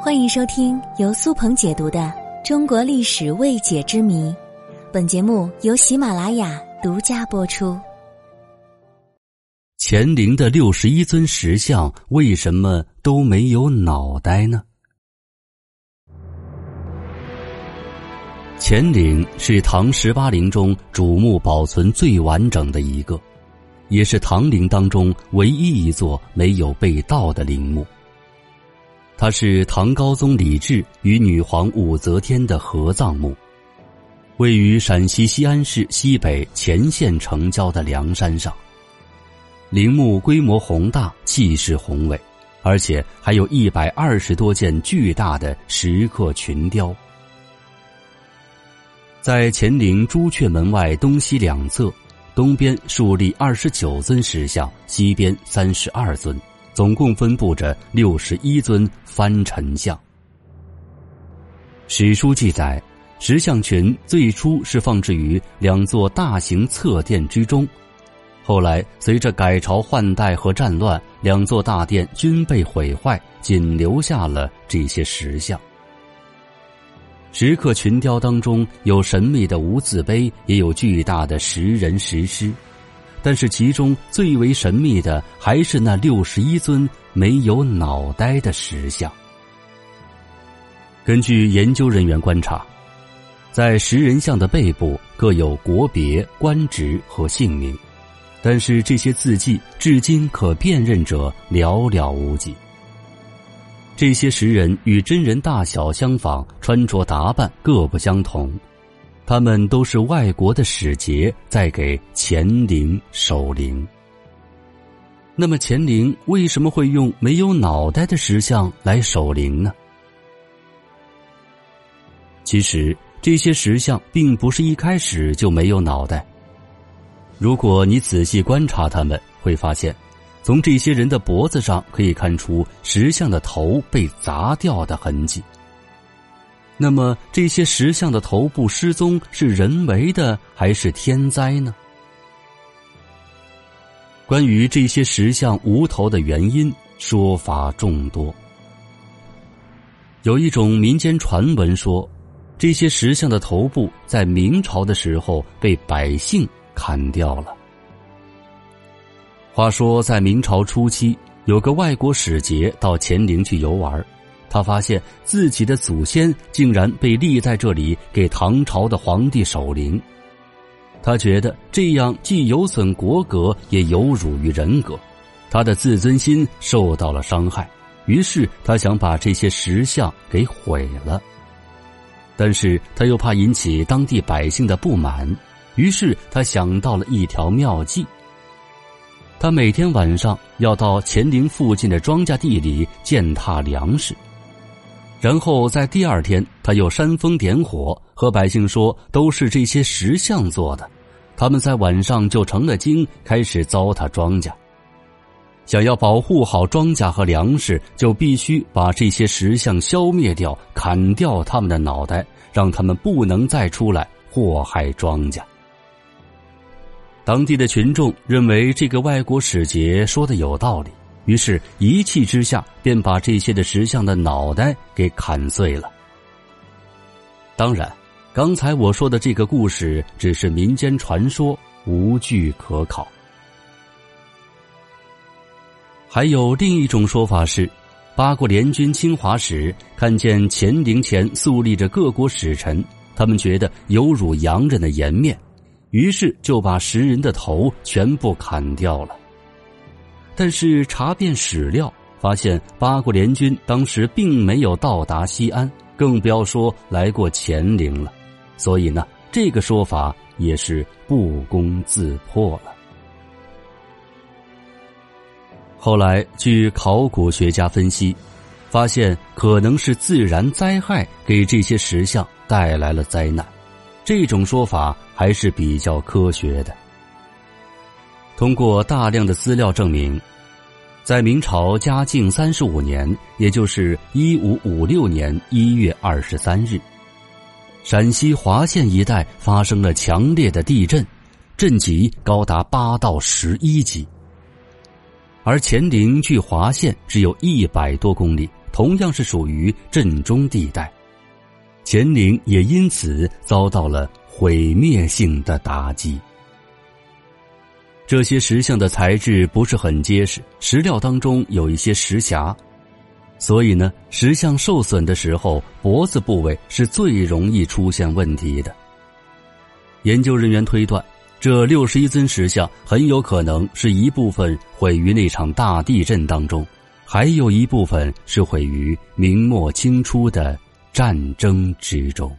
欢迎收听由苏鹏解读的《中国历史未解之谜》，本节目由喜马拉雅独家播出。乾陵的六十一尊石像为什么都没有脑袋呢？乾陵是唐十八陵中主墓保存最完整的一个，也是唐陵当中唯一一座没有被盗的陵墓。它是唐高宗李治与女皇武则天的合葬墓，位于陕西西安市西北乾县城郊的梁山上。陵墓规模宏大，气势宏伟，而且还有一百二十多件巨大的石刻群雕。在乾陵朱雀门外东西两侧，东边竖立二十九尊石像，西边三十二尊，总共分布着六十一尊翻陈像。史书记载，石像群最初是放置于两座大型侧殿之中，后来随着改朝换代和战乱，两座大殿均被毁坏，仅留下了这些石像。石刻群雕当中有神秘的无字碑，也有巨大的石人石狮，但是其中最为神秘的还是那六十一尊没有脑袋的石像。根据研究人员观察，在石人像的背部各有国别、官职和姓名，但是这些字迹至今可辨认者寥寥无几。这些石人与真人大小相仿，穿着打扮各不相同，他们都是外国的使节在给乾陵守灵。那么乾陵为什么会用没有脑袋的石像来守灵呢？其实这些石像并不是一开始就没有脑袋。如果你仔细观察他们，会发现。从这些人的脖子上可以看出石像的头被砸掉的痕迹。那么，这些石像的头部失踪是人为的还是天灾呢？关于这些石像无头的原因，说法众多。有一种民间传闻说，这些石像的头部在明朝的时候被百姓砍掉了。话说，在明朝初期，有个外国使节到乾陵去游玩，他发现自己的祖先竟然被立在这里给唐朝的皇帝守灵。他觉得这样既有损国格，也有辱于人格，他的自尊心受到了伤害。于是他想把这些石像给毁了，但是他又怕引起当地百姓的不满，于是他想到了一条妙计。他每天晚上要到乾陵附近的庄稼地里践踏粮食，然后在第二天他又煽风点火，和百姓说都是这些石像做的。他们在晚上就成了精，开始糟蹋庄稼。想要保护好庄稼和粮食，就必须把这些石像消灭掉，砍掉他们的脑袋，让他们不能再出来祸害庄稼。当地的群众认为这个外国使节说的有道理，于是一气之下便把这些的石像的脑袋给砍碎了。当然，刚才我说的这个故事只是民间传说，无据可考。还有另一种说法是，八国联军侵华时，看见乾陵前肃立着各国使臣，他们觉得有辱洋人的颜面。于是就把石人的头全部砍掉了。但是查遍史料，发现八国联军当时并没有到达西安，更不要说来过乾陵了。所以呢，这个说法也是不攻自破了。后来，据考古学家分析，发现可能是自然灾害给这些石像带来了灾难。这种说法还是比较科学的。通过大量的资料证明，在明朝嘉靖三十五年，也就是一五五六年一月二十三日，陕西华县一带发生了强烈的地震，震级高达八到十一级。而乾陵距华县只有一百多公里，同样是属于震中地带，乾陵也因此遭到了毁灭性的打击。这些石像的材质不是很结实，石料当中有一些石匣，所以呢，石像受损的时候，脖子部位是最容易出现问题的。研究人员推断，这六十一尊石像很有可能是一部分毁于那场大地震当中，还有一部分是毁于明末清初的战争之中。